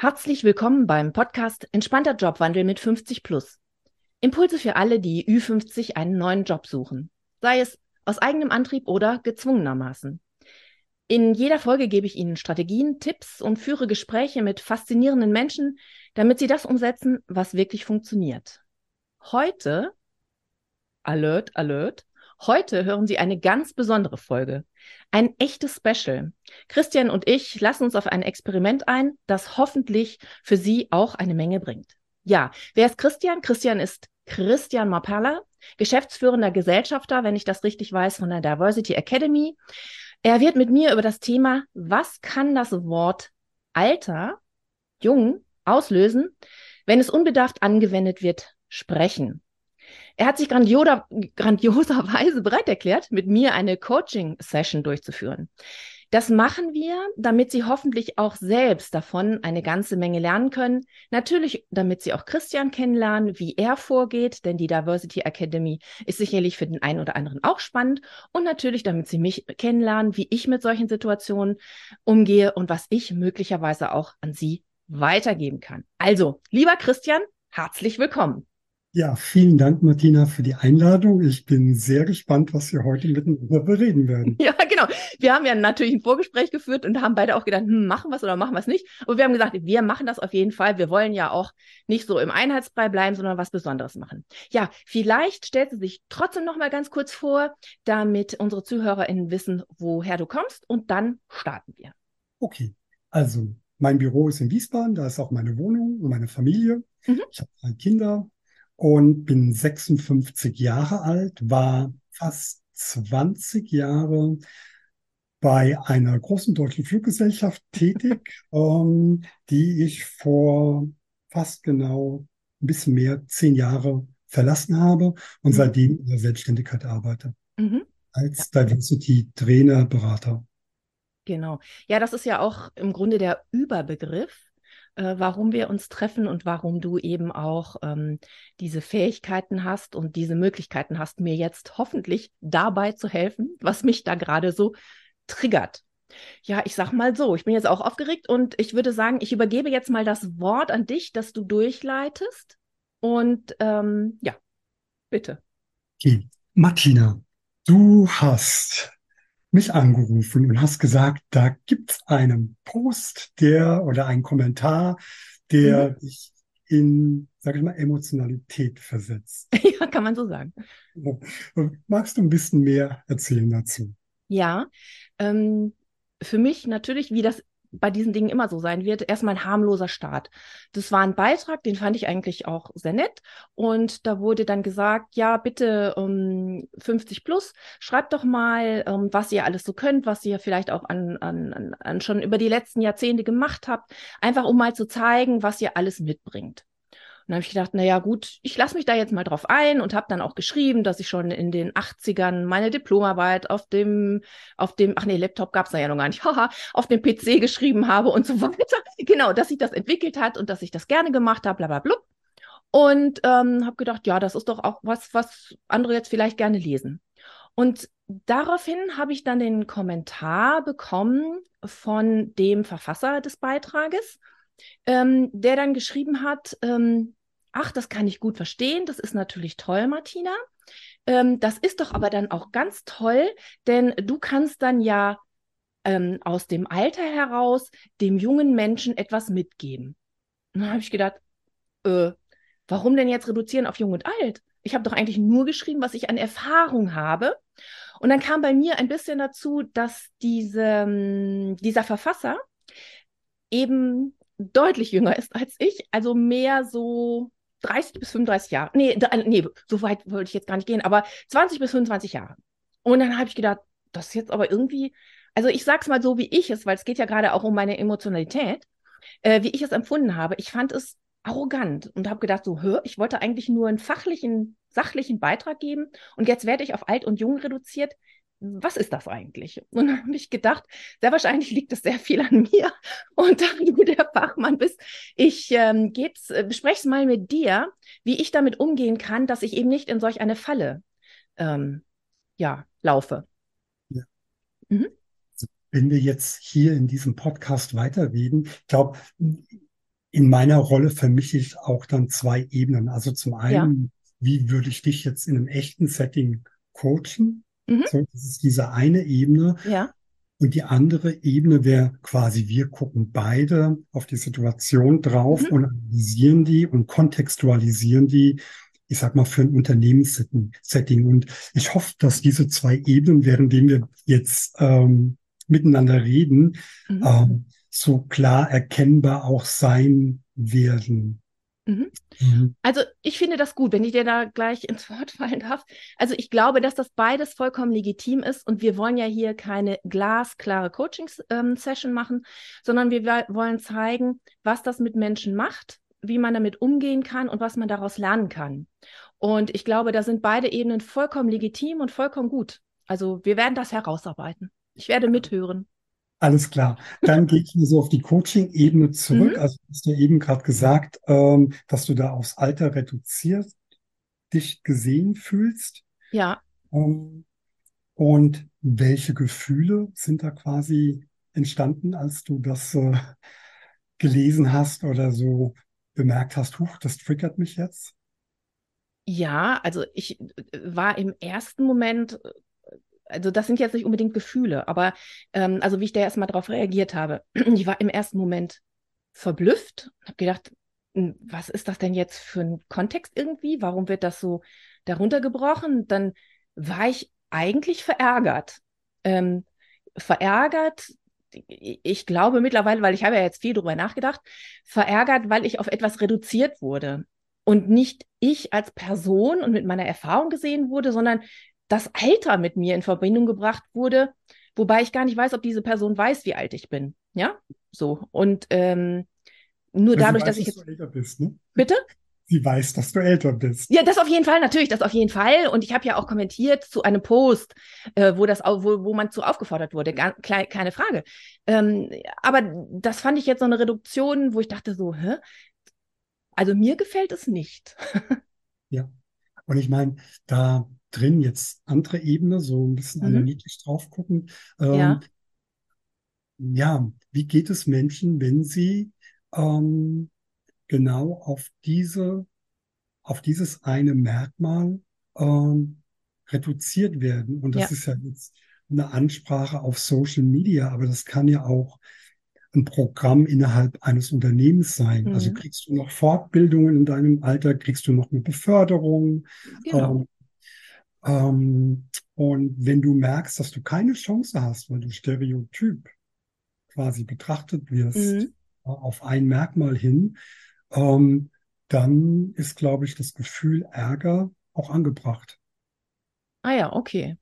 Herzlich willkommen beim Podcast Entspannter Jobwandel mit 50 Plus. Impulse für alle, die Ü50 einen neuen Job suchen, sei es aus eigenem Antrieb oder gezwungenermaßen. In jeder Folge gebe ich Ihnen Strategien, Tipps und führe Gespräche mit faszinierenden Menschen, damit Sie das umsetzen, was wirklich funktioniert. Heute, Alert, Alert, heute hören Sie eine ganz besondere Folge. Ein echtes Special. Christian und ich lassen uns auf ein Experiment ein, das hoffentlich für Sie auch eine Menge bringt. Ja, wer ist Christian? Christian ist Christian Mapalla, geschäftsführender Gesellschafter, wenn ich das richtig weiß, von der Diversity Academy. Er wird mit mir über das Thema, was kann das Wort Alter, jung, auslösen, wenn es unbedarft angewendet wird, sprechen. Er hat sich grandioser, grandioserweise bereit erklärt, mit mir eine Coaching-Session durchzuführen. Das machen wir, damit Sie hoffentlich auch selbst davon eine ganze Menge lernen können. Natürlich, damit Sie auch Christian kennenlernen, wie er vorgeht, denn die Diversity Academy ist sicherlich für den einen oder anderen auch spannend. Und natürlich, damit Sie mich kennenlernen, wie ich mit solchen Situationen umgehe und was ich möglicherweise auch an Sie weitergeben kann. Also, lieber Christian, herzlich willkommen. Ja, vielen Dank, Martina, für die Einladung. Ich bin sehr gespannt, was wir heute miteinander bereden werden. Ja, genau. Wir haben ja natürlich ein Vorgespräch geführt und haben beide auch gedacht, hm, machen wir es oder machen wir es nicht. Aber wir haben gesagt, wir machen das auf jeden Fall. Wir wollen ja auch nicht so im Einheitsbrei bleiben, sondern was Besonderes machen. Ja, vielleicht stellst du dich trotzdem noch mal ganz kurz vor, damit unsere ZuhörerInnen wissen, woher du kommst und dann starten wir. Okay, also mein Büro ist in Wiesbaden, da ist auch meine Wohnung und meine Familie. Mhm. Ich habe drei Kinder, und bin 56 Jahre alt, war fast 20 Jahre bei einer großen deutschen Fluggesellschaft tätig, ähm, die ich vor fast genau ein bisschen mehr zehn Jahre verlassen habe und mhm. seitdem in der Selbstständigkeit arbeite. Mhm. Als Diversity Trainer, Berater. Genau. Ja, das ist ja auch im Grunde der Überbegriff äh, warum wir uns treffen und warum du eben auch ähm, diese Fähigkeiten hast und diese Möglichkeiten hast, mir jetzt hoffentlich dabei zu helfen, was mich da gerade so triggert. Ja, ich sag mal so, ich bin jetzt auch aufgeregt und ich würde sagen, ich übergebe jetzt mal das Wort an dich, dass du durchleitest. Und ähm, ja, bitte. Okay. Martina, du hast mich angerufen und hast gesagt, da gibt's einen Post, der oder einen Kommentar, der mhm. dich in, sag ich mal, Emotionalität versetzt. Ja, kann man so sagen. Magst du ein bisschen mehr erzählen dazu? Ja, ähm, für mich natürlich, wie das bei diesen Dingen immer so sein wird, erstmal ein harmloser Start. Das war ein Beitrag, den fand ich eigentlich auch sehr nett. Und da wurde dann gesagt, ja, bitte um 50 plus, schreibt doch mal, ähm, was ihr alles so könnt, was ihr vielleicht auch an, an, an schon über die letzten Jahrzehnte gemacht habt, einfach um mal zu zeigen, was ihr alles mitbringt. Dann habe ich gedacht, naja gut, ich lasse mich da jetzt mal drauf ein und habe dann auch geschrieben, dass ich schon in den 80ern meine Diplomarbeit auf dem, auf dem, ach nee, Laptop gab es ja noch gar nicht, haha, auf dem PC geschrieben habe und so weiter. Genau, dass sich das entwickelt hat und dass ich das gerne gemacht habe, bla. Und ähm, habe gedacht, ja, das ist doch auch was, was andere jetzt vielleicht gerne lesen. Und daraufhin habe ich dann den Kommentar bekommen von dem Verfasser des Beitrages, ähm, der dann geschrieben hat, ähm, ach, das kann ich gut verstehen, das ist natürlich toll, Martina. Ähm, das ist doch aber dann auch ganz toll, denn du kannst dann ja ähm, aus dem Alter heraus dem jungen Menschen etwas mitgeben. Und dann habe ich gedacht, äh, warum denn jetzt reduzieren auf jung und alt? Ich habe doch eigentlich nur geschrieben, was ich an Erfahrung habe. Und dann kam bei mir ein bisschen dazu, dass diese, ähm, dieser Verfasser eben deutlich jünger ist als ich, also mehr so 30 bis 35 Jahre. Nee, da, nee, so weit wollte ich jetzt gar nicht gehen, aber 20 bis 25 Jahre. Und dann habe ich gedacht, das ist jetzt aber irgendwie, also ich sag's mal so, wie ich es, weil es geht ja gerade auch um meine Emotionalität, äh, wie ich es empfunden habe. Ich fand es arrogant und habe gedacht, so, hör, ich wollte eigentlich nur einen fachlichen, sachlichen Beitrag geben und jetzt werde ich auf alt und jung reduziert was ist das eigentlich? Und dann habe ich gedacht, sehr wahrscheinlich liegt es sehr viel an mir. Und da du der Fachmann bist, ich ähm, äh, bespreche es mal mit dir, wie ich damit umgehen kann, dass ich eben nicht in solch eine Falle ähm, ja, laufe. Ja. Mhm. Also, wenn wir jetzt hier in diesem Podcast weiterreden, ich glaube, in meiner Rolle vermische ich auch dann zwei Ebenen. Also zum einen, ja. wie würde ich dich jetzt in einem echten Setting coachen? Mhm. So, das ist diese eine Ebene. Ja. Und die andere Ebene wäre quasi, wir gucken beide auf die Situation drauf mhm. und analysieren die und kontextualisieren die, ich sag mal, für ein Unternehmenssetting. Und ich hoffe, dass diese zwei Ebenen, währenddem wir jetzt ähm, miteinander reden, mhm. ähm, so klar erkennbar auch sein werden. Mhm. Mhm. Also ich finde das gut, wenn ich dir da gleich ins Wort fallen darf. Also ich glaube, dass das beides vollkommen legitim ist und wir wollen ja hier keine glasklare Coaching-Session ähm, machen, sondern wir wollen zeigen, was das mit Menschen macht, wie man damit umgehen kann und was man daraus lernen kann. Und ich glaube, da sind beide Ebenen vollkommen legitim und vollkommen gut. Also wir werden das herausarbeiten. Ich werde mithören. Alles klar. Dann gehe ich mir so auf die Coaching-Ebene zurück. Mhm. Also hast du eben gerade gesagt, ähm, dass du da aufs Alter reduziert dich gesehen fühlst. Ja. Ähm, und welche Gefühle sind da quasi entstanden, als du das äh, gelesen hast oder so bemerkt hast, huch, das triggert mich jetzt? Ja, also ich äh, war im ersten Moment also das sind jetzt nicht unbedingt Gefühle, aber ähm, also wie ich da erstmal darauf reagiert habe, ich war im ersten Moment verblüfft, habe gedacht, hm, was ist das denn jetzt für ein Kontext irgendwie? Warum wird das so darunter gebrochen? Dann war ich eigentlich verärgert. Ähm, verärgert, ich glaube mittlerweile, weil ich habe ja jetzt viel darüber nachgedacht, verärgert, weil ich auf etwas reduziert wurde und nicht ich als Person und mit meiner Erfahrung gesehen wurde, sondern das Alter mit mir in Verbindung gebracht wurde, wobei ich gar nicht weiß, ob diese Person weiß, wie alt ich bin. Ja, so. Und ähm, nur Weil dadurch, weiß, dass ich jetzt. Du älter bist, ne? Bitte? Sie weiß, dass du älter bist. Ja, das auf jeden Fall, natürlich, das auf jeden Fall. Und ich habe ja auch kommentiert zu einem Post, äh, wo das wo, wo man zu aufgefordert wurde. Gar, keine Frage. Ähm, aber das fand ich jetzt so eine Reduktion, wo ich dachte so, hä? Also mir gefällt es nicht. ja. Und ich meine, da drin jetzt andere Ebene, so ein bisschen mhm. analytisch drauf gucken. Ähm, ja. ja, wie geht es Menschen, wenn sie ähm, genau auf diese, auf dieses eine Merkmal ähm, reduziert werden? Und das ja. ist ja jetzt eine Ansprache auf Social Media, aber das kann ja auch ein Programm innerhalb eines Unternehmens sein. Also mhm. Also kriegst du noch Fortbildungen in deinem Alter, kriegst du noch eine Beförderung, genau. ähm, ähm, und wenn du merkst, dass du keine Chance hast, weil du stereotyp quasi betrachtet wirst mhm. auf ein Merkmal hin, ähm, dann ist, glaube ich, das Gefühl Ärger auch angebracht. Ah ja, okay.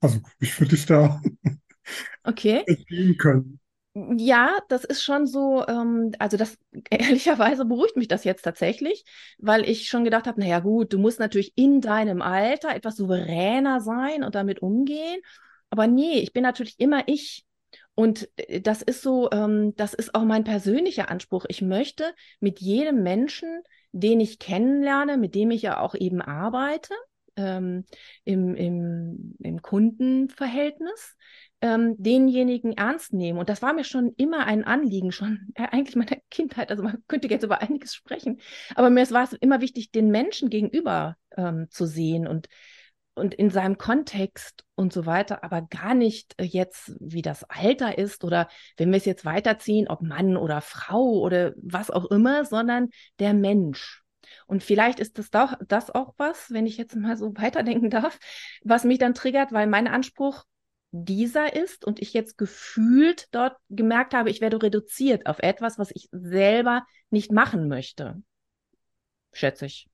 Also ich würde dich da okay. können. Ja, das ist schon so, ähm, also das ehrlicherweise beruhigt mich das jetzt tatsächlich, weil ich schon gedacht habe, naja gut, du musst natürlich in deinem Alter etwas souveräner sein und damit umgehen. Aber nee, ich bin natürlich immer ich. Und äh, das ist so, ähm, das ist auch mein persönlicher Anspruch. Ich möchte mit jedem Menschen, den ich kennenlerne, mit dem ich ja auch eben arbeite, ähm, im, im, im Kundenverhältnis, ähm, denjenigen ernst nehmen. Und das war mir schon immer ein Anliegen, schon äh, eigentlich meiner Kindheit. Also man könnte jetzt über einiges sprechen. Aber mir war es immer wichtig, den Menschen gegenüber ähm, zu sehen und, und in seinem Kontext und so weiter, aber gar nicht äh, jetzt, wie das Alter ist oder wenn wir es jetzt weiterziehen, ob Mann oder Frau oder was auch immer, sondern der Mensch. Und vielleicht ist das, doch, das auch was, wenn ich jetzt mal so weiterdenken darf, was mich dann triggert, weil mein Anspruch dieser ist und ich jetzt gefühlt dort gemerkt habe, ich werde reduziert auf etwas, was ich selber nicht machen möchte. Schätze ich.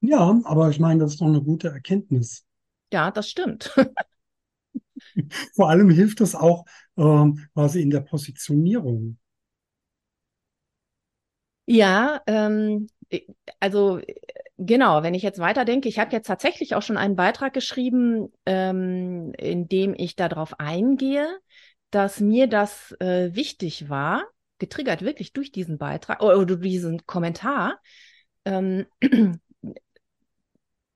Ja, aber ich meine, das ist doch eine gute Erkenntnis. Ja, das stimmt. Vor allem hilft es auch ähm, quasi in der Positionierung. Ja, ähm, also genau, wenn ich jetzt weiterdenke, ich habe jetzt tatsächlich auch schon einen Beitrag geschrieben, ähm, in dem ich darauf eingehe, dass mir das äh, wichtig war, getriggert wirklich durch diesen Beitrag oder durch diesen Kommentar, ähm,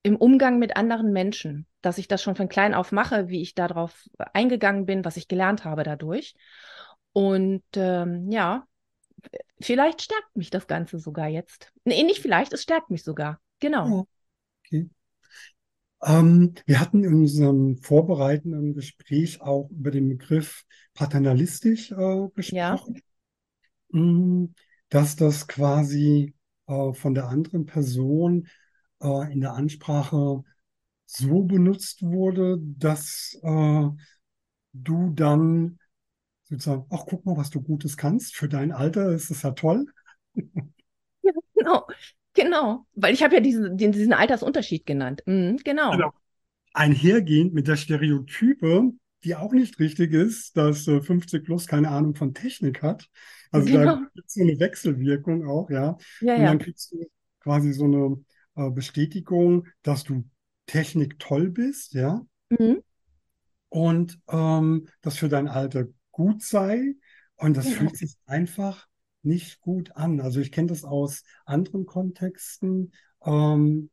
im Umgang mit anderen Menschen, dass ich das schon von klein auf mache, wie ich darauf eingegangen bin, was ich gelernt habe dadurch. Und ähm, ja, vielleicht stärkt mich das Ganze sogar jetzt. Nee, nicht vielleicht, es stärkt mich sogar. Genau. Ja, okay. Ähm, wir hatten in unserem vorbereitenden Gespräch auch über den Begriff paternalistisch äh, gesprochen. Ja. Mm, dass das quasi äh, von der anderen Person äh, in der Ansprache so benutzt wurde, dass äh, du dann sozusagen, ach, guck mal, was du Gutes kannst. Für dein Alter ist es ja toll. Ja, genau. Genau, weil ich habe ja diesen, diesen Altersunterschied genannt. Mhm, genau. genau. Einhergehend mit der Stereotype, die auch nicht richtig ist, dass äh, 50 plus keine Ahnung von Technik hat. Also genau. da gibt es so eine Wechselwirkung auch, ja. ja Und dann ja. kriegst du quasi so eine äh, Bestätigung, dass du Technik toll bist, ja. Mhm. Und ähm, das für dein Alter gut sei. Und das ja. fühlt sich einfach nicht gut an. Also ich kenne das aus anderen Kontexten, ähm,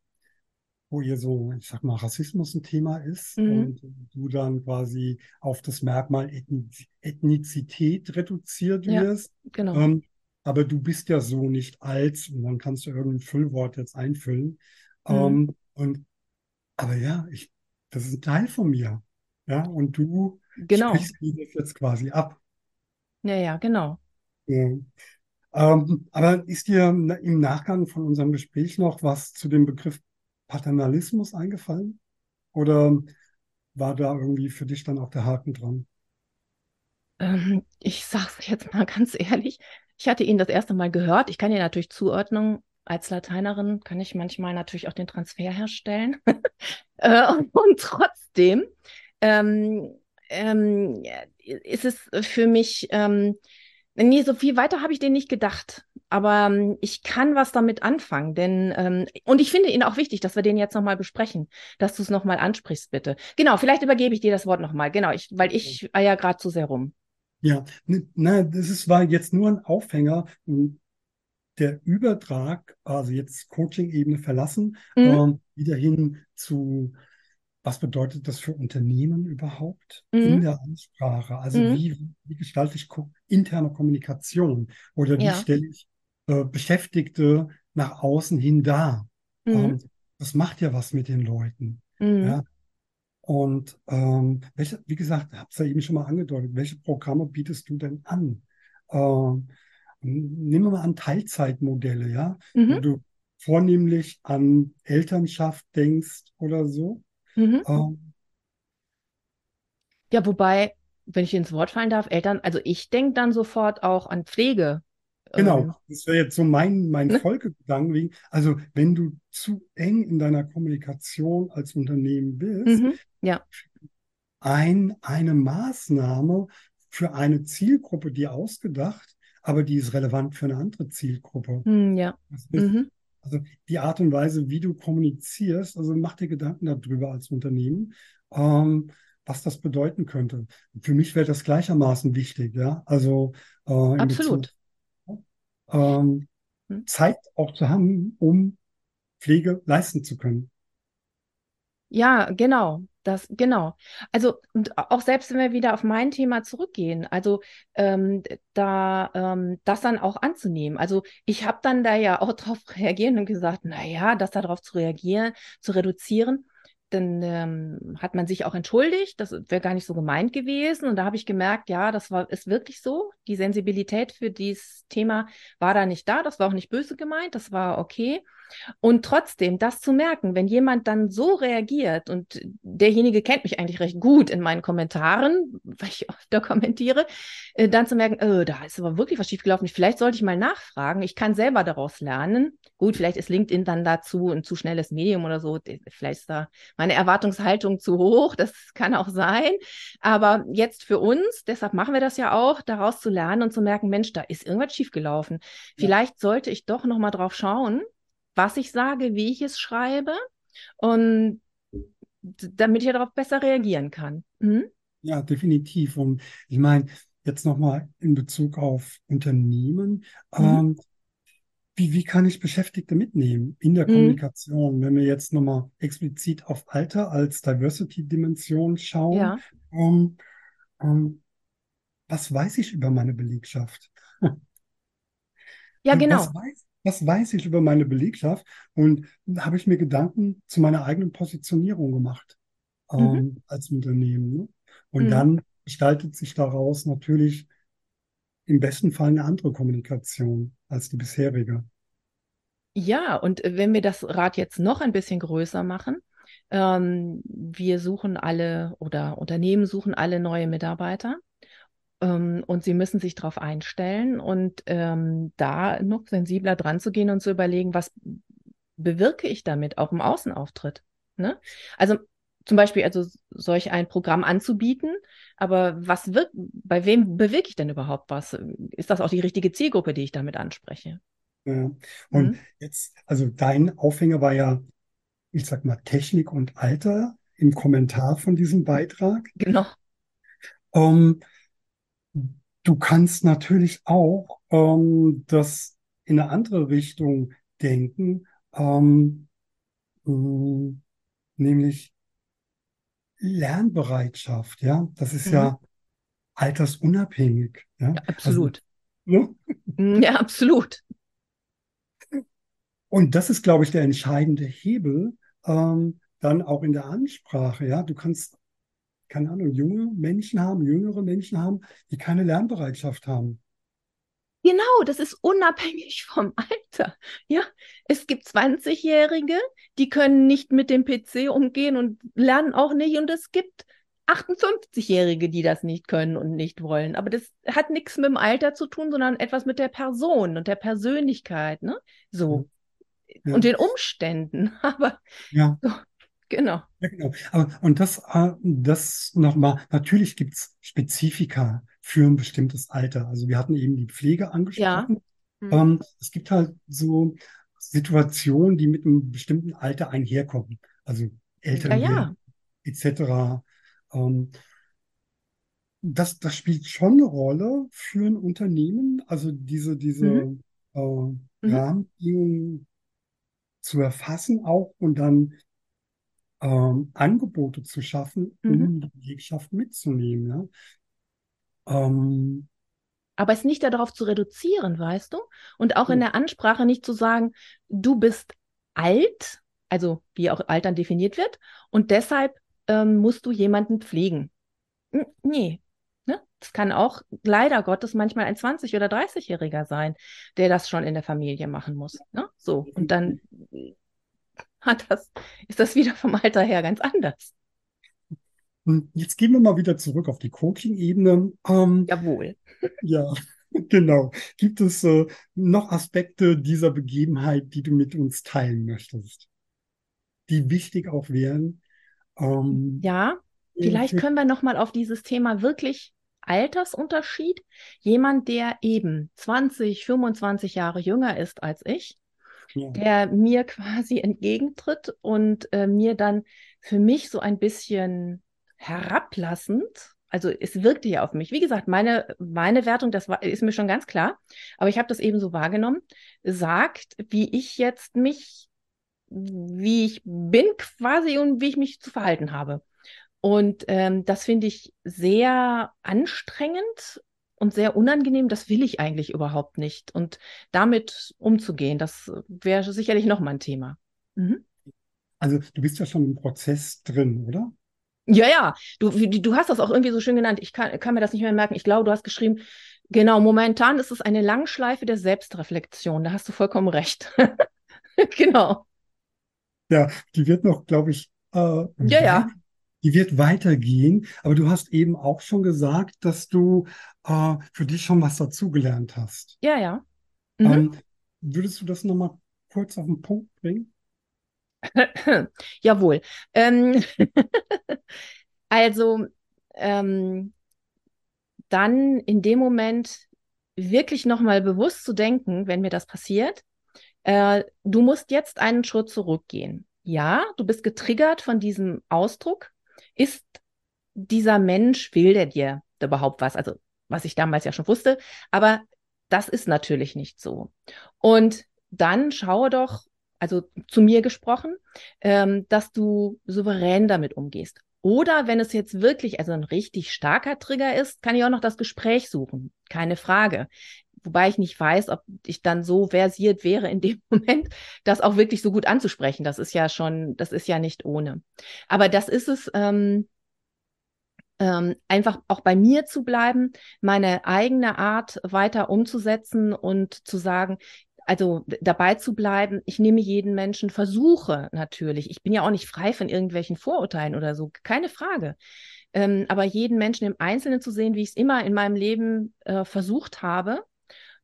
wo ihr so, ich sag mal, Rassismus ein Thema ist mhm. und du dann quasi auf das Merkmal Ethnizität reduziert ja, wirst. Genau. Ähm, aber du bist ja so nicht als, und dann kannst du irgendein Füllwort jetzt einfüllen. Mhm. Ähm, und aber ja, ich, das ist ein Teil von mir. Ja, und du genau. sprichst mir das jetzt quasi ab. Ja, ja, genau. Ja. Ähm, aber ist dir im Nachgang von unserem Gespräch noch was zu dem Begriff Paternalismus eingefallen? Oder war da irgendwie für dich dann auch der Haken dran? Ähm, ich sage es jetzt mal ganz ehrlich. Ich hatte ihn das erste Mal gehört. Ich kann dir natürlich Zuordnung als Lateinerin kann ich manchmal natürlich auch den Transfer herstellen. äh, und, und, trotzdem ähm, ähm, ist es für mich ähm, Nee, so viel weiter habe ich den nicht gedacht. Aber ähm, ich kann was damit anfangen, denn ähm, und ich finde ihn auch wichtig, dass wir den jetzt nochmal besprechen, dass du es nochmal ansprichst, bitte. Genau, vielleicht übergebe ich dir das Wort nochmal. Genau, ich, weil ich eier gerade zu sehr rum. Ja, ne, na, das ist, war jetzt nur ein Aufhänger. Der Übertrag, also jetzt Coaching-Ebene verlassen, mhm. ähm, wieder hin zu was bedeutet das für Unternehmen überhaupt mhm. in der Ansprache? Also mhm. wie, wie gestalte ich ko interne Kommunikation oder wie ja. stelle ich äh, Beschäftigte nach außen hin dar? Mhm. Ähm, das macht ja was mit den Leuten. Mhm. Ja? Und ähm, welche, wie gesagt, habe es ja eben schon mal angedeutet, welche Programme bietest du denn an? Ähm, nehmen wir mal an Teilzeitmodelle, ja, wo mhm. du vornehmlich an Elternschaft denkst oder so. Mhm. Ähm, ja, wobei, wenn ich ins Wort fallen darf, Eltern, also ich denke dann sofort auch an Pflege. Genau, ähm, das wäre jetzt so mein, mein ne? Folgegedanken. Also, wenn du zu eng in deiner Kommunikation als Unternehmen bist, mhm. ja. ein, eine Maßnahme für eine Zielgruppe, die ausgedacht, aber die ist relevant für eine andere Zielgruppe. Mhm, ja. Das ist, mhm. Also die Art und Weise, wie du kommunizierst, also mach dir Gedanken darüber als Unternehmen, ähm, was das bedeuten könnte. Für mich wäre das gleichermaßen wichtig, ja. Also äh, Absolut. Bezug, ähm, hm. Zeit auch zu haben, um Pflege leisten zu können. Ja, genau. Das, genau. Also, und auch selbst wenn wir wieder auf mein Thema zurückgehen, also ähm, da ähm, das dann auch anzunehmen. Also ich habe dann da ja auch drauf reagiert und gesagt, naja, das darauf zu reagieren, zu reduzieren, dann ähm, hat man sich auch entschuldigt, das wäre gar nicht so gemeint gewesen. Und da habe ich gemerkt, ja, das war ist wirklich so. Die Sensibilität für dieses Thema war da nicht da. Das war auch nicht böse gemeint, das war okay. Und trotzdem, das zu merken, wenn jemand dann so reagiert und derjenige kennt mich eigentlich recht gut in meinen Kommentaren, weil ich öfter kommentiere, äh, dann zu merken, oh, da ist aber wirklich was schiefgelaufen. Vielleicht sollte ich mal nachfragen. Ich kann selber daraus lernen. Gut, vielleicht ist LinkedIn dann dazu ein zu schnelles Medium oder so. Vielleicht ist da meine Erwartungshaltung zu hoch. Das kann auch sein. Aber jetzt für uns, deshalb machen wir das ja auch, daraus zu lernen und zu merken, Mensch, da ist irgendwas schiefgelaufen. Vielleicht ja. sollte ich doch nochmal drauf schauen was ich sage, wie ich es schreibe und damit ich darauf besser reagieren kann. Mhm. Ja, definitiv. Und ich meine, jetzt nochmal in Bezug auf Unternehmen. Mhm. Ähm, wie, wie kann ich Beschäftigte mitnehmen in der mhm. Kommunikation, wenn wir jetzt nochmal explizit auf Alter als Diversity-Dimension schauen? Ja. Ähm, ähm, was weiß ich über meine Belegschaft? Ja, genau. Was weiß, was weiß ich über meine Belegschaft? Und habe ich mir Gedanken zu meiner eigenen Positionierung gemacht ähm, mhm. als Unternehmen. Ne? Und mhm. dann gestaltet sich daraus natürlich im besten Fall eine andere Kommunikation als die bisherige. Ja, und wenn wir das Rad jetzt noch ein bisschen größer machen, ähm, wir suchen alle oder Unternehmen suchen alle neue Mitarbeiter und sie müssen sich darauf einstellen und ähm, da noch sensibler dran zu gehen und zu überlegen, was bewirke ich damit auch im Außenauftritt. Ne? Also zum Beispiel also solch ein Programm anzubieten, aber was wirkt, bei wem bewirke ich denn überhaupt was? Ist das auch die richtige Zielgruppe, die ich damit anspreche? Ja. Und mhm. jetzt, also dein Aufhänger war ja, ich sag mal, Technik und Alter im Kommentar von diesem Beitrag. Genau. Um, du kannst natürlich auch um, das in eine andere Richtung denken, um, nämlich Lernbereitschaft, ja. Das ist mhm. ja altersunabhängig. Ja, ja absolut. Also, ne? Ja, absolut. Und das ist, glaube ich, der entscheidende Hebel, ähm, dann auch in der Ansprache. Ja, du kannst, keine Ahnung, junge Menschen haben, jüngere Menschen haben, die keine Lernbereitschaft haben. Genau, das ist unabhängig vom Alter. Ja, es gibt 20-Jährige, die können nicht mit dem PC umgehen und lernen auch nicht. Und es gibt 58-Jährige, die das nicht können und nicht wollen. Aber das hat nichts mit dem Alter zu tun, sondern etwas mit der Person und der Persönlichkeit. Ne? So ja. und den Umständen. Aber ja. So, genau. Ja, genau. Aber, und das, äh, das nochmal, natürlich gibt es Spezifika für ein bestimmtes Alter. Also wir hatten eben die Pflege angesprochen. Ja. Mhm. Ähm, es gibt halt so Situationen, die mit einem bestimmten Alter einherkommen. Also Eltern ja, ja. etc. Ähm, das, das spielt schon eine Rolle für ein Unternehmen. Also diese, diese mhm. äh, mhm. Rahmenbedingungen zu erfassen auch und dann ähm, Angebote zu schaffen, um mhm. die Belegschaft mitzunehmen. Ja? Ähm, aber es nicht darauf zu reduzieren, weißt du? Und auch in der Ansprache nicht zu sagen, du bist alt, also wie auch Altern definiert wird, und deshalb ähm, musst du jemanden pflegen. N nee. Ne? Das kann auch leider Gottes manchmal ein 20- oder 30-Jähriger sein, der das schon in der Familie machen muss. Ne? So. Und dann hat das, ist das wieder vom Alter her ganz anders. Jetzt gehen wir mal wieder zurück auf die Coaching-Ebene. Ähm, Jawohl. Ja, genau. Gibt es äh, noch Aspekte dieser Begebenheit, die du mit uns teilen möchtest? Die wichtig auch wären? Ähm, ja, vielleicht können wir noch mal auf dieses Thema wirklich Altersunterschied. Jemand, der eben 20, 25 Jahre jünger ist als ich, ja. der mir quasi entgegentritt und äh, mir dann für mich so ein bisschen herablassend, also es wirkte ja auf mich. Wie gesagt, meine, meine Wertung, das war, ist mir schon ganz klar, aber ich habe das eben so wahrgenommen, sagt, wie ich jetzt mich, wie ich bin quasi und wie ich mich zu verhalten habe. Und ähm, das finde ich sehr anstrengend und sehr unangenehm, das will ich eigentlich überhaupt nicht. Und damit umzugehen, das wäre sicherlich noch mal ein Thema. Mhm. Also du bist ja schon im Prozess drin, oder? Ja, ja, du, du hast das auch irgendwie so schön genannt. Ich kann, kann mir das nicht mehr merken. Ich glaube, du hast geschrieben, genau, momentan ist es eine Langschleife der Selbstreflexion. Da hast du vollkommen recht. genau. Ja, die wird noch, glaube ich, äh, ja, ja die wird weitergehen. Aber du hast eben auch schon gesagt, dass du äh, für dich schon was dazugelernt hast. Ja, ja. Mhm. Ähm, würdest du das nochmal kurz auf den Punkt bringen? Jawohl. Ähm, also ähm, dann in dem Moment wirklich nochmal bewusst zu denken, wenn mir das passiert, äh, du musst jetzt einen Schritt zurückgehen. Ja, du bist getriggert von diesem Ausdruck, ist dieser Mensch, will der dir überhaupt was? Also, was ich damals ja schon wusste, aber das ist natürlich nicht so. Und dann schaue doch, also zu mir gesprochen, ähm, dass du souverän damit umgehst. Oder wenn es jetzt wirklich, also ein richtig starker Trigger ist, kann ich auch noch das Gespräch suchen. Keine Frage. Wobei ich nicht weiß, ob ich dann so versiert wäre in dem Moment, das auch wirklich so gut anzusprechen. Das ist ja schon, das ist ja nicht ohne. Aber das ist es, ähm, ähm, einfach auch bei mir zu bleiben, meine eigene Art weiter umzusetzen und zu sagen, also dabei zu bleiben, ich nehme jeden Menschen, versuche natürlich. Ich bin ja auch nicht frei von irgendwelchen Vorurteilen oder so, keine Frage. Ähm, aber jeden Menschen im Einzelnen zu sehen, wie ich es immer in meinem Leben äh, versucht habe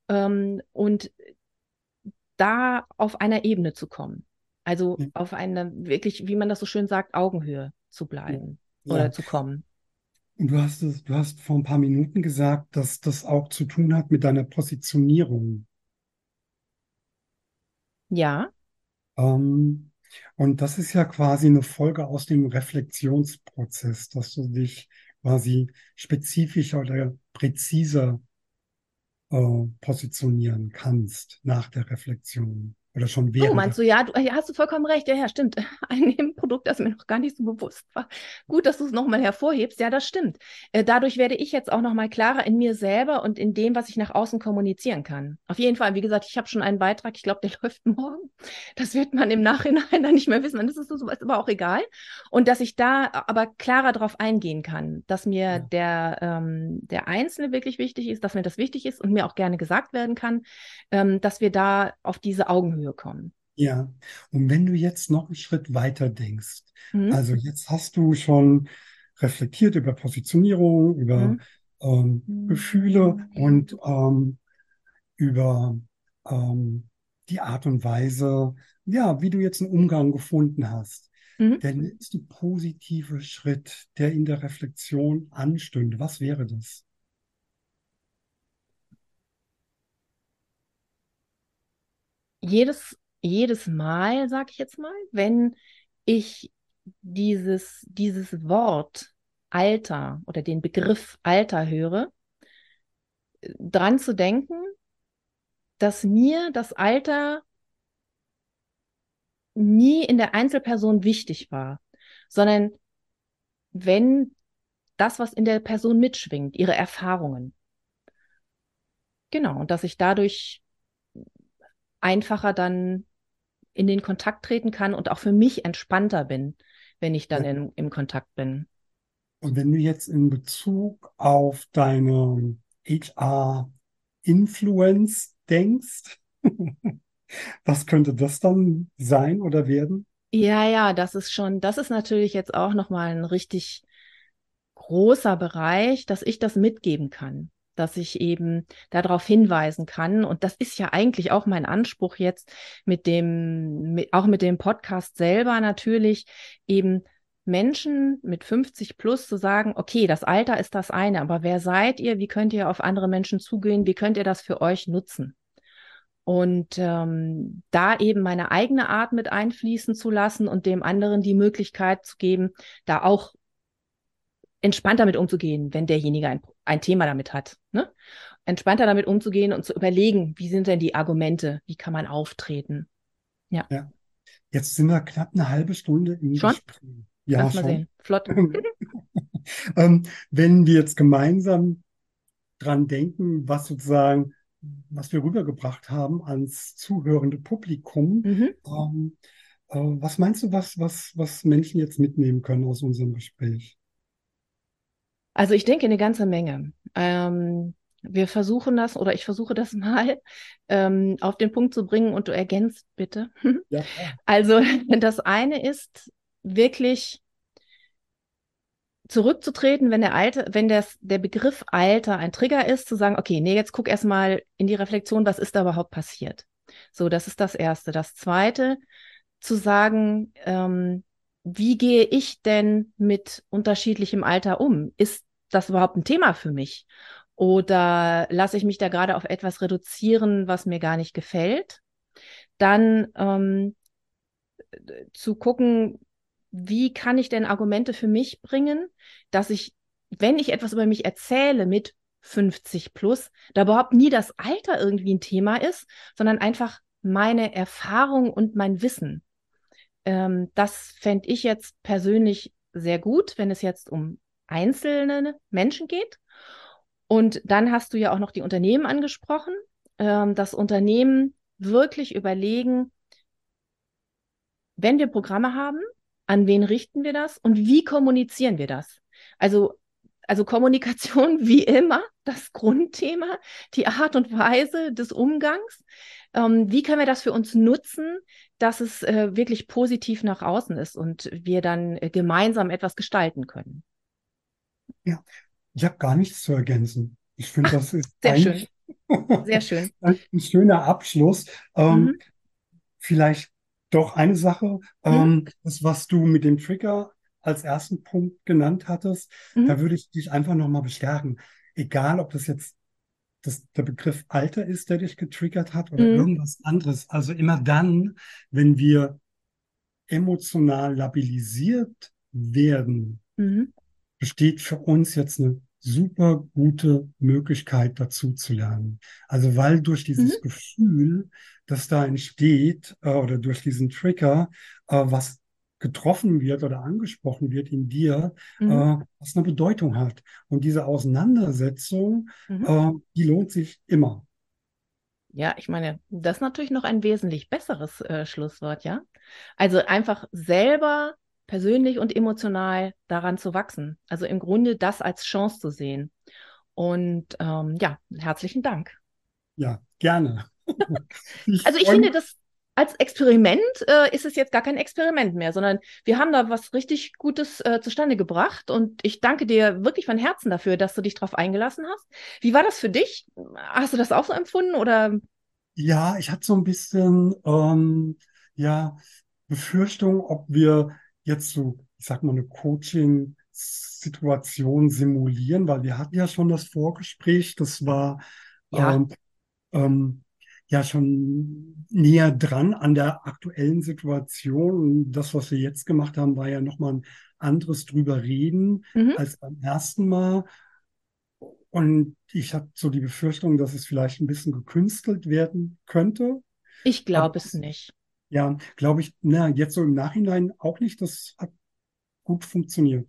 ähm, und da auf einer Ebene zu kommen. Also ja. auf einer wirklich, wie man das so schön sagt, Augenhöhe zu bleiben ja. oder zu kommen. Und du hast es, du hast vor ein paar Minuten gesagt, dass das auch zu tun hat mit deiner Positionierung. Ja. Ähm, und das ist ja quasi eine Folge aus dem Reflexionsprozess, dass du dich quasi spezifischer oder präziser äh, positionieren kannst nach der Reflexion. Oder schon während. Oh, meinst du, ja, du, ja, hast du vollkommen recht. Ja, ja, stimmt. Ein Nebenprodukt, das mir noch gar nicht so bewusst war. Gut, dass du es nochmal hervorhebst. Ja, das stimmt. Äh, dadurch werde ich jetzt auch nochmal klarer in mir selber und in dem, was ich nach außen kommunizieren kann. Auf jeden Fall, wie gesagt, ich habe schon einen Beitrag, ich glaube, der läuft morgen. Das wird man im Nachhinein dann nicht mehr wissen. Dann ist es so, ist aber auch egal. Und dass ich da aber klarer darauf eingehen kann, dass mir ja. der, ähm, der Einzelne wirklich wichtig ist, dass mir das wichtig ist und mir auch gerne gesagt werden kann, ähm, dass wir da auf diese Augenhöhe Höhe kommen. Ja, und wenn du jetzt noch einen Schritt weiter denkst, mhm. also jetzt hast du schon reflektiert über Positionierung, über mhm. ähm, mhm. Gefühle und ähm, über ähm, die Art und Weise, ja, wie du jetzt einen Umgang gefunden hast. Mhm. Der nächste positive Schritt, der in der Reflexion anstünde, was wäre das? Jedes, jedes Mal, sag ich jetzt mal, wenn ich dieses, dieses Wort Alter oder den Begriff Alter höre, dran zu denken, dass mir das Alter nie in der Einzelperson wichtig war, sondern wenn das, was in der Person mitschwingt, ihre Erfahrungen. Genau, und dass ich dadurch einfacher dann in den Kontakt treten kann und auch für mich entspannter bin, wenn ich dann in, im Kontakt bin. Und wenn du jetzt in Bezug auf deine HR-Influence denkst, was könnte das dann sein oder werden? Ja, ja, das ist schon, das ist natürlich jetzt auch nochmal ein richtig großer Bereich, dass ich das mitgeben kann dass ich eben darauf hinweisen kann. Und das ist ja eigentlich auch mein Anspruch jetzt mit dem, mit, auch mit dem Podcast selber natürlich, eben Menschen mit 50 plus zu sagen, okay, das Alter ist das eine, aber wer seid ihr? Wie könnt ihr auf andere Menschen zugehen? Wie könnt ihr das für euch nutzen? Und ähm, da eben meine eigene Art mit einfließen zu lassen und dem anderen die Möglichkeit zu geben, da auch entspannt damit umzugehen, wenn derjenige ein, ein Thema damit hat. Ne? Entspannter damit umzugehen und zu überlegen, wie sind denn die Argumente, wie kann man auftreten. Ja. ja. Jetzt sind wir knapp eine halbe Stunde im schon? Gespräch. Ja, Lass schon. mal sehen. Flott. ähm, wenn wir jetzt gemeinsam dran denken, was sozusagen, was wir rübergebracht haben ans zuhörende Publikum, mhm. ähm, äh, was meinst du, was, was, was Menschen jetzt mitnehmen können aus unserem Gespräch? Also ich denke eine ganze Menge. Ähm, wir versuchen das oder ich versuche das mal ähm, auf den Punkt zu bringen und du ergänzt bitte. Ja. Also das eine ist wirklich zurückzutreten, wenn der Alte, wenn das, der Begriff Alter ein Trigger ist, zu sagen, okay, nee, jetzt guck erstmal in die Reflexion, was ist da überhaupt passiert. So, das ist das Erste. Das Zweite, zu sagen, ähm, wie gehe ich denn mit unterschiedlichem Alter um? Ist das überhaupt ein Thema für mich? Oder lasse ich mich da gerade auf etwas reduzieren, was mir gar nicht gefällt? Dann ähm, zu gucken, wie kann ich denn Argumente für mich bringen, dass ich, wenn ich etwas über mich erzähle mit 50 plus, da überhaupt nie das Alter irgendwie ein Thema ist, sondern einfach meine Erfahrung und mein Wissen. Ähm, das fände ich jetzt persönlich sehr gut, wenn es jetzt um einzelne Menschen geht. Und dann hast du ja auch noch die Unternehmen angesprochen. Ähm, das Unternehmen wirklich überlegen, wenn wir Programme haben, an wen richten wir das und wie kommunizieren wir das? Also, also Kommunikation wie immer, das Grundthema, die Art und Weise des Umgangs. Ähm, wie können wir das für uns nutzen, dass es äh, wirklich positiv nach außen ist und wir dann äh, gemeinsam etwas gestalten können? Ja, ich habe gar nichts zu ergänzen. Ich finde, das ist sehr schön. Sehr schön. ein schöner Abschluss. Ähm, mhm. Vielleicht doch eine Sache, mhm. ähm, das, was du mit dem Trigger als ersten Punkt genannt hattest, mhm. da würde ich dich einfach nochmal bestärken. Egal, ob das jetzt das, der Begriff Alter ist, der dich getriggert hat oder mhm. irgendwas anderes. Also immer dann, wenn wir emotional labilisiert werden, mhm. besteht für uns jetzt eine super gute Möglichkeit dazu zu lernen. Also weil durch dieses mhm. Gefühl, das da entsteht äh, oder durch diesen Trigger, äh, was getroffen wird oder angesprochen wird in dir, mhm. äh, was eine Bedeutung hat. Und diese Auseinandersetzung, mhm. äh, die lohnt sich immer. Ja, ich meine, das ist natürlich noch ein wesentlich besseres äh, Schlusswort, ja. Also einfach selber persönlich und emotional daran zu wachsen. Also im Grunde das als Chance zu sehen. Und ähm, ja, herzlichen Dank. Ja, gerne. ich also ich finde, das als Experiment äh, ist es jetzt gar kein Experiment mehr, sondern wir haben da was richtig Gutes äh, zustande gebracht. Und ich danke dir wirklich von Herzen dafür, dass du dich darauf eingelassen hast. Wie war das für dich? Hast du das auch so empfunden oder? Ja, ich hatte so ein bisschen ähm, ja Befürchtung, ob wir jetzt so, ich sag mal, eine Coaching-Situation simulieren, weil wir hatten ja schon das Vorgespräch, das war ja, ähm, ähm, ja schon näher dran an der aktuellen Situation. Und das, was wir jetzt gemacht haben, war ja nochmal ein anderes drüber reden mhm. als beim ersten Mal. Und ich habe so die Befürchtung, dass es vielleicht ein bisschen gekünstelt werden könnte. Ich glaube es nicht. Ja, glaube ich, na, jetzt so im Nachhinein auch nicht. Das hat gut funktioniert.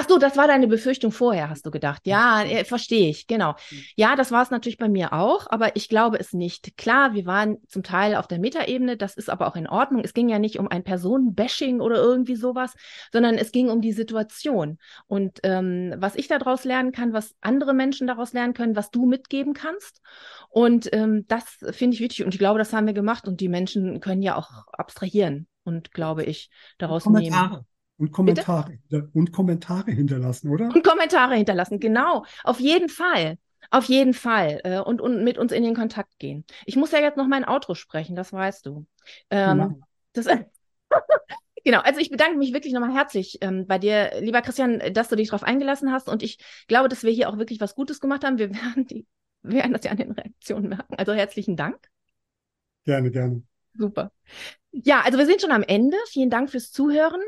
Ach so, das war deine Befürchtung vorher, hast du gedacht. Ja, äh, verstehe ich, genau. Mhm. Ja, das war es natürlich bei mir auch, aber ich glaube es nicht. Klar, wir waren zum Teil auf der Metaebene, das ist aber auch in Ordnung. Es ging ja nicht um ein Personenbashing oder irgendwie sowas, sondern es ging um die Situation. Und ähm, was ich daraus lernen kann, was andere Menschen daraus lernen können, was du mitgeben kannst. Und ähm, das finde ich wichtig und ich glaube, das haben wir gemacht und die Menschen können ja auch abstrahieren und glaube ich daraus Kommentare. nehmen. Und Kommentare, und Kommentare hinterlassen, oder? Und Kommentare hinterlassen, genau. Auf jeden Fall. Auf jeden Fall. Äh, und, und mit uns in den Kontakt gehen. Ich muss ja jetzt noch mein Outro sprechen, das weißt du. Ähm, das, genau, also ich bedanke mich wirklich nochmal herzlich ähm, bei dir, lieber Christian, dass du dich darauf eingelassen hast. Und ich glaube, dass wir hier auch wirklich was Gutes gemacht haben. Wir werden, die, wir werden das ja an den Reaktionen merken. Also herzlichen Dank. Gerne, gerne. Super. Ja, also wir sind schon am Ende. Vielen Dank fürs Zuhören.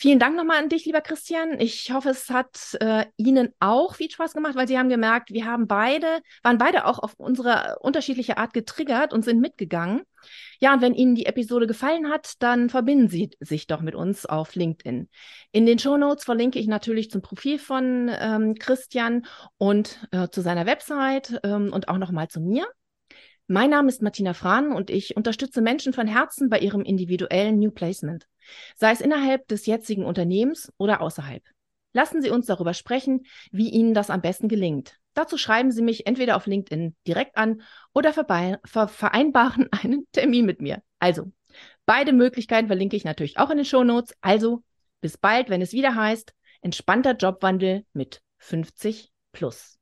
Vielen Dank nochmal an dich, lieber Christian. Ich hoffe, es hat äh, Ihnen auch viel Spaß gemacht, weil Sie haben gemerkt, wir haben beide, waren beide auch auf unsere unterschiedliche Art getriggert und sind mitgegangen. Ja, und wenn Ihnen die Episode gefallen hat, dann verbinden Sie sich doch mit uns auf LinkedIn. In den Show Notes verlinke ich natürlich zum Profil von ähm, Christian und äh, zu seiner Website ähm, und auch nochmal zu mir. Mein Name ist Martina Frahn und ich unterstütze Menschen von Herzen bei ihrem individuellen New Placement sei es innerhalb des jetzigen Unternehmens oder außerhalb. Lassen Sie uns darüber sprechen, wie Ihnen das am besten gelingt. Dazu schreiben Sie mich entweder auf LinkedIn direkt an oder ver vereinbaren einen Termin mit mir. Also, beide Möglichkeiten verlinke ich natürlich auch in den Show Notes. Also, bis bald, wenn es wieder heißt, entspannter Jobwandel mit 50 plus.